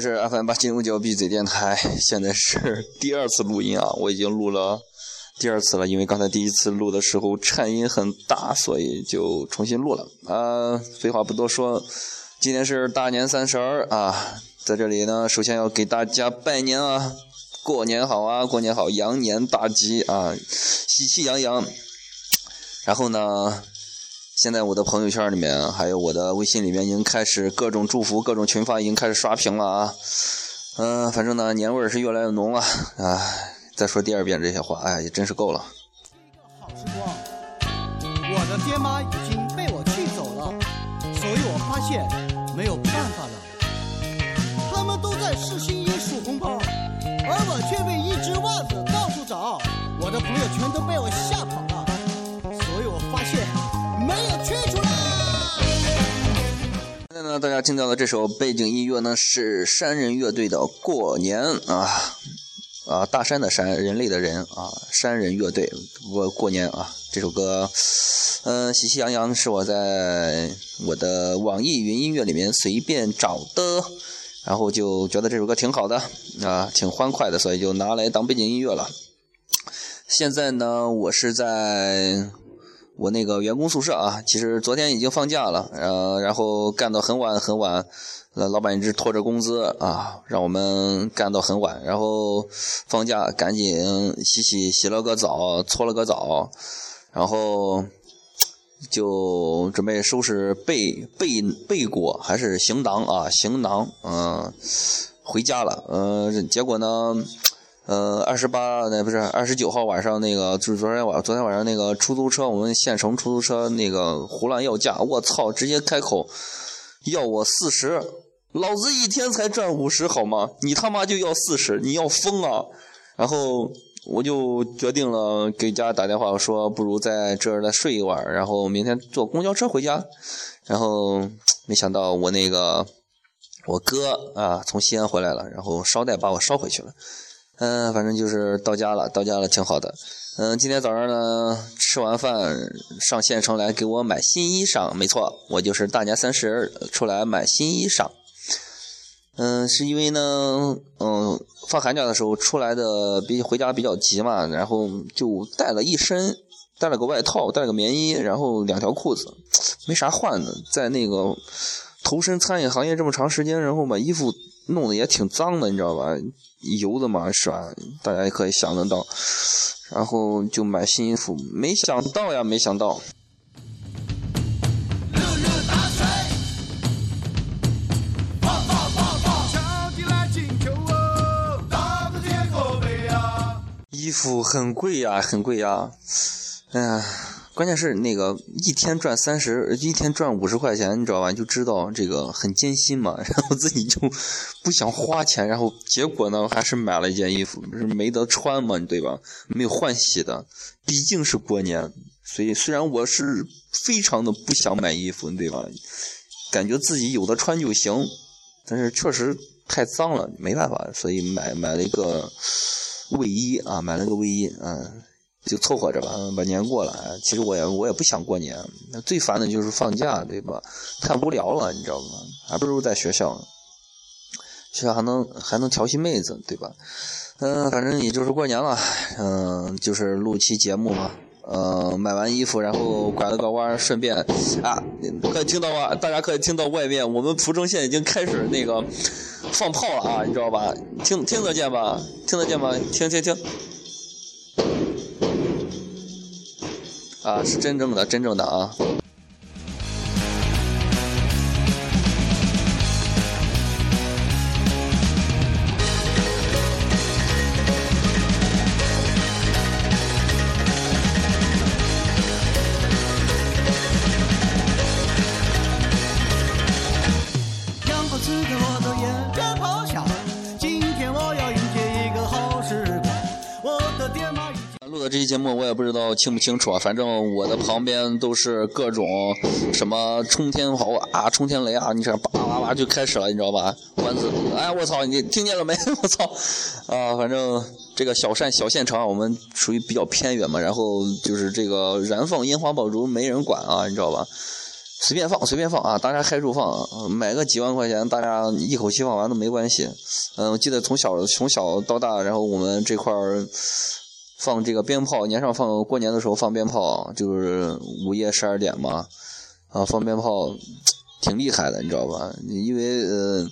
是 FM 八七五九闭嘴电台，现在是 第二次录音啊，我已经录了第二次了，因为刚才第一次录的时候颤音很大，所以就重新录了。啊，废话不多说，今天是大年三十儿啊，在这里呢，首先要给大家拜年啊，过年好啊，过年好，羊年大吉啊，喜气洋洋。然后呢？现在我的朋友圈里面，还有我的微信里面，已经开始各种祝福、各种群发，已经开始刷屏了啊！嗯，反正呢，年味儿是越来越浓了啊！再说第二遍这些话，哎，也真是够了。好时光，我的爹妈已经被我气走了，所以我发现没有办法了。他们都在试新衣、数红包，而我却被一只袜子到处找。我的朋友全都被我吓跑大家听到的这首背景音乐呢，是山人乐队的《过年》啊啊，大山的山，人类的人啊，山人乐队过过年啊，这首歌，嗯，喜气洋洋，是我在我的网易云音乐里面随便找的，然后就觉得这首歌挺好的啊，挺欢快的，所以就拿来当背景音乐了。现在呢，我是在。我那个员工宿舍啊，其实昨天已经放假了，呃，然后干到很晚很晚，呃，老板一直拖着工资啊，让我们干到很晚，然后放假赶紧洗洗洗了个澡，搓了个澡，然后就准备收拾被被被裹还是行囊啊，行囊，嗯，回家了，呃，结果呢？呃，二十八那不是二十九号晚上那个，就是昨天晚昨天晚上那个出租车，我们县城出租车那个胡乱要价，我操，直接开口要我四十，老子一天才赚五十好吗？你他妈就要四十，你要疯啊！然后我就决定了给家打电话，我说不如在这儿再睡一晚，然后明天坐公交车回家。然后没想到我那个我哥啊从西安回来了，然后捎带把我捎回去了。嗯，反正就是到家了，到家了挺好的。嗯，今天早上呢，吃完饭上县城来给我买新衣裳，没错，我就是大年三十出来买新衣裳。嗯，是因为呢，嗯，放寒假的时候出来的比回家比较急嘛，然后就带了一身，带了个外套，带了个棉衣，然后两条裤子，没啥换的，在那个投身餐饮行业这么长时间，然后把衣服弄得也挺脏的，你知道吧？油的嘛是吧？大家也可以想得到，然后就买新衣服，没想到呀，没想到。衣服很贵呀，很贵呀，哎呀。关键是那个一天赚三十，一天赚五十块钱，你知道吧？就知道这个很艰辛嘛。然后自己就不想花钱，然后结果呢，还是买了一件衣服，不是没得穿嘛，对吧？没有换洗的，毕竟是过年，所以虽然我是非常的不想买衣服，对吧？感觉自己有的穿就行，但是确实太脏了，没办法，所以买买了一个卫衣啊，买了个卫衣，嗯。就凑合着吧，把年过了。其实我也我也不想过年，那最烦的就是放假，对吧？太无聊了，你知道吗？还不如在学校，学校还能还能调戏妹子，对吧？嗯，反正也就是过年了，嗯，就是录期节目嘛。嗯，买完衣服，然后拐了个弯，顺便啊，可以听到吗？大家可以听到外面，我们蒲城县已经开始那个放炮了啊，你知道吧？听听得见吧？听得见吗？听听听。啊，是真正的，真正的啊。这期节目我也不知道清不清楚啊，反正我的旁边都是各种什么冲天炮啊、冲天雷啊，你这叭叭叭就开始了，你知道吧？关子，哎，我操，你听见了没？我操，啊，反正这个小山小县城，我们属于比较偏远嘛，然后就是这个燃放烟花爆竹没人管啊，你知道吧？随便放，随便放啊！大家嗨住放，买个几万块钱，大家一口气放完都没关系。嗯，我记得从小从小到大，然后我们这块儿放这个鞭炮，年上放过年的时候放鞭炮，就是午夜十二点嘛，啊，放鞭炮挺厉害的，你知道吧？因为呃，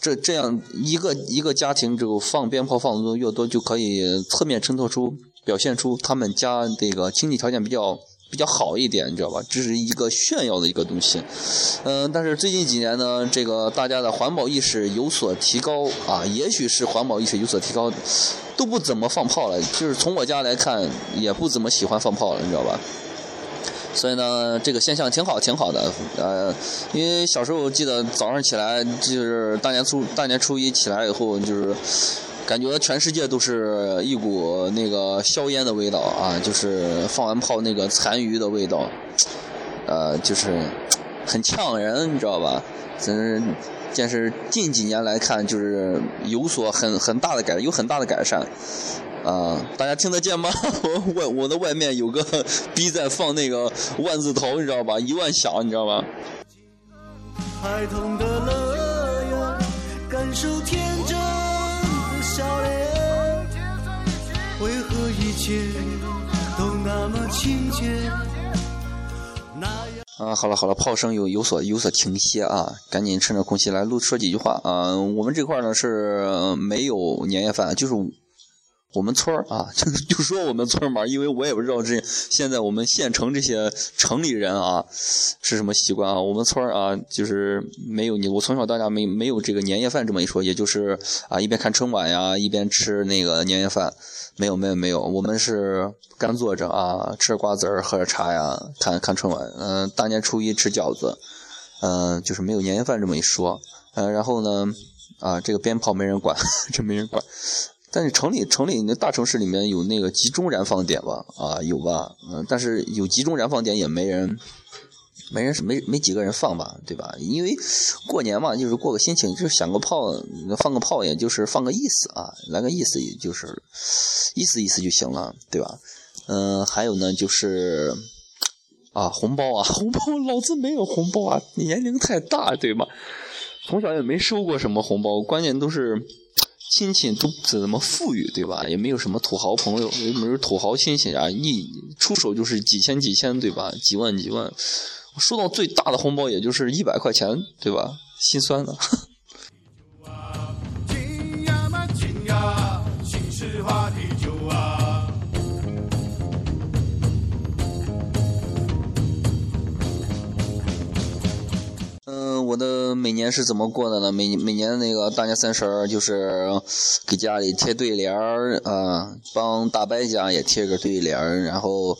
这这样一个一个家庭，这个放鞭炮放的越多，就可以侧面衬托出、表现出他们家这个经济条件比较。比较好一点，你知道吧？这是一个炫耀的一个东西，嗯，但是最近几年呢，这个大家的环保意识有所提高啊，也许是环保意识有所提高，都不怎么放炮了。就是从我家来看，也不怎么喜欢放炮了，你知道吧？所以呢，这个现象挺好，挺好的。呃，因为小时候记得早上起来，就是大年初大年初一起来以后，就是。感觉全世界都是一股那个硝烟的味道啊，就是放完炮那个残余的味道，呃，就是很呛人，你知道吧？真是，但是近几年来看，就是有所很很大的改，有很大的改善。啊，大家听得见吗？我 外我的外面有个 逼在放那个万字头，你知道吧？一万响，你知道吧？孩童的乐，感受天切都那么亲切？啊，好了好了，炮声有有所有所停歇啊，赶紧趁着空隙来录说几句话啊。我们这块呢是没有年夜饭，就是。我们村儿啊，就 就说我们村儿嘛，因为我也不知道这现在我们县城这些城里人啊是什么习惯啊。我们村儿啊，就是没有你，我从小到大没没有这个年夜饭这么一说，也就是啊一边看春晚呀，一边吃那个年夜饭，没有没有没有，我们是干坐着啊，吃着瓜子儿，喝着茶呀，看看春晚。嗯，大年初一吃饺子，嗯，就是没有年夜饭这么一说。嗯，然后呢，啊，这个鞭炮没人管，这没人管。但是城里城里那大城市里面有那个集中燃放点吧？啊，有吧？嗯，但是有集中燃放点也没人，没人是没没几个人放吧？对吧？因为过年嘛，就是过个心情，就是响个炮，放个炮，也就是放个意思啊，来个意思，也就是意思意思就行了，对吧？嗯，还有呢，就是啊，红包啊，红包，老子没有红包啊，年龄太大，对吧？从小也没收过什么红包，关键都是。亲戚都不怎么富裕，对吧？也没有什么土豪朋友，也没有土豪亲戚啊，一出手就是几千几千，对吧？几万几万，收到最大的红包也就是一百块钱，对吧？心酸的。我的每年是怎么过的呢？每每年那个大年三十儿，就是给家里贴对联儿啊，帮大伯家也贴个对联儿。然后，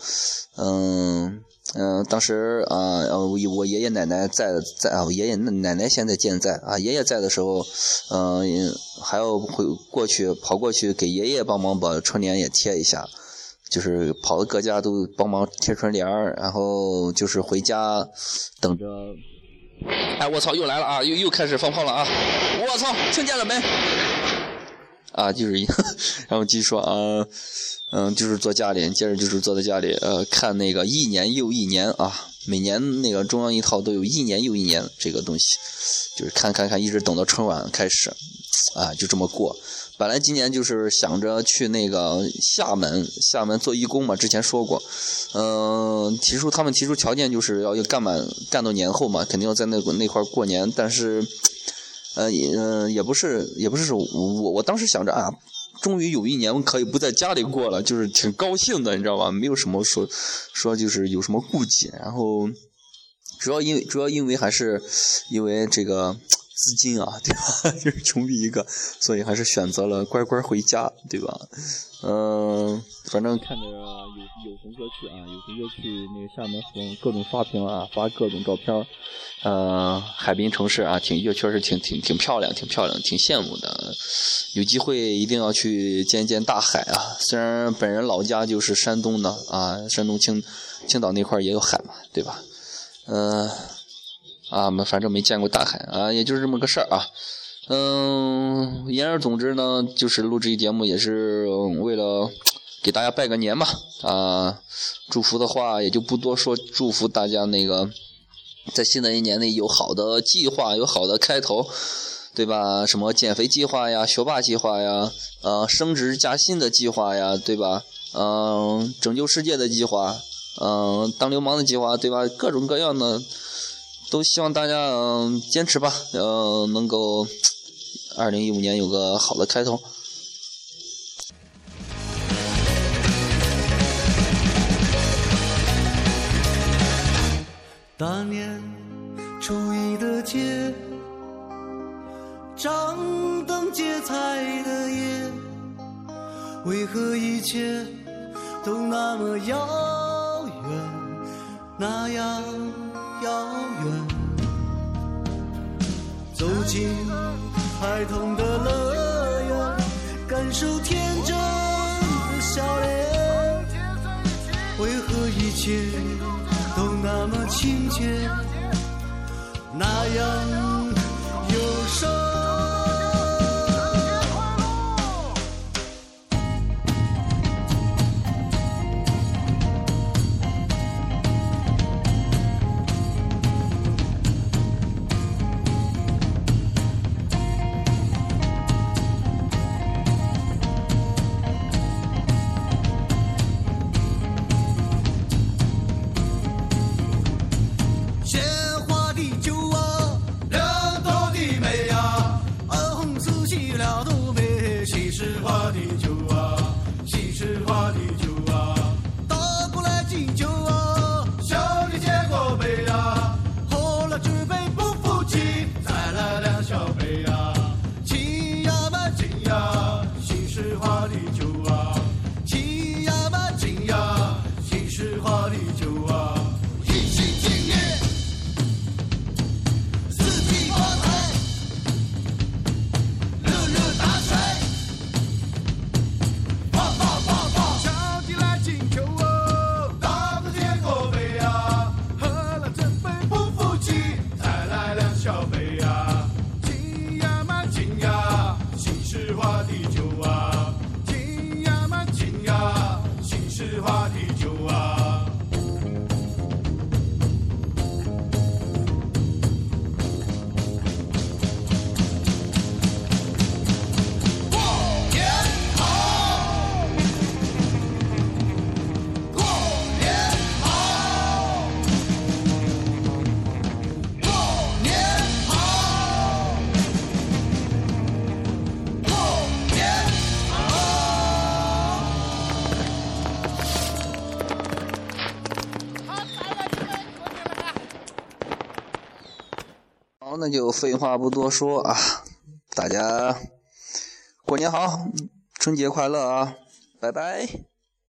嗯嗯，当时啊，我我爷爷奶奶在在啊，我爷爷奶奶现在健在啊。爷爷在的时候，嗯，还要回过去跑过去给爷爷帮忙把春联也贴一下，就是跑到各家都帮忙贴春联，然后就是回家等着。哎，我操，又来了啊！又又开始放炮了啊！我操，听见了没？啊，就是，然后继续说啊，嗯，就是坐家里，接着就是坐在家里，呃，看那个一年又一年啊，每年那个中央一套都有一年又一年这个东西，就是看看看，一直等到春晚开始，啊，就这么过。本来今年就是想着去那个厦门，厦门做义工嘛，之前说过，嗯，提出他们提出条件就是要要干满干到年后嘛，肯定要在那那块过年，但是，呃，也也不是也不是说我我当时想着啊，终于有一年可以不在家里过了，就是挺高兴的，你知道吧？没有什么说说就是有什么顾忌，然后主要因为主要因为还是因为这个。资金啊，对吧？就是穷逼一个，所以还是选择了乖乖回家，对吧？嗯，反正看着有有同学去啊，有同学去那个厦门红各种刷屏啊，发各种照片嗯，海滨城市啊，挺确实挺挺挺漂亮，挺漂亮，挺羡慕的。有机会一定要去见见大海啊！虽然本人老家就是山东的啊，山东青青岛那块也有海嘛，对吧？嗯。啊，们反正没见过大海啊，也就是这么个事儿啊。嗯，言而总之呢，就是录这期节目也是为了给大家拜个年嘛。啊，祝福的话也就不多说，祝福大家那个在新的一年里有好的计划，有好的开头，对吧？什么减肥计划呀、学霸计划呀、呃升职加薪的计划呀，对吧？嗯、拯救世界的计划，嗯、当流氓的计划，对吧？各种各样的，都希望大家嗯、坚持吧，呃，能够二零一五年有个好的开头。大年初一的街，张灯结彩的夜，为何一切都那么遥远，那样遥远？走进孩童的乐园，感受天真的笑脸，为何一切？都那么亲切，那样就废话不多说啊，大家过年好，春节快乐啊，拜拜。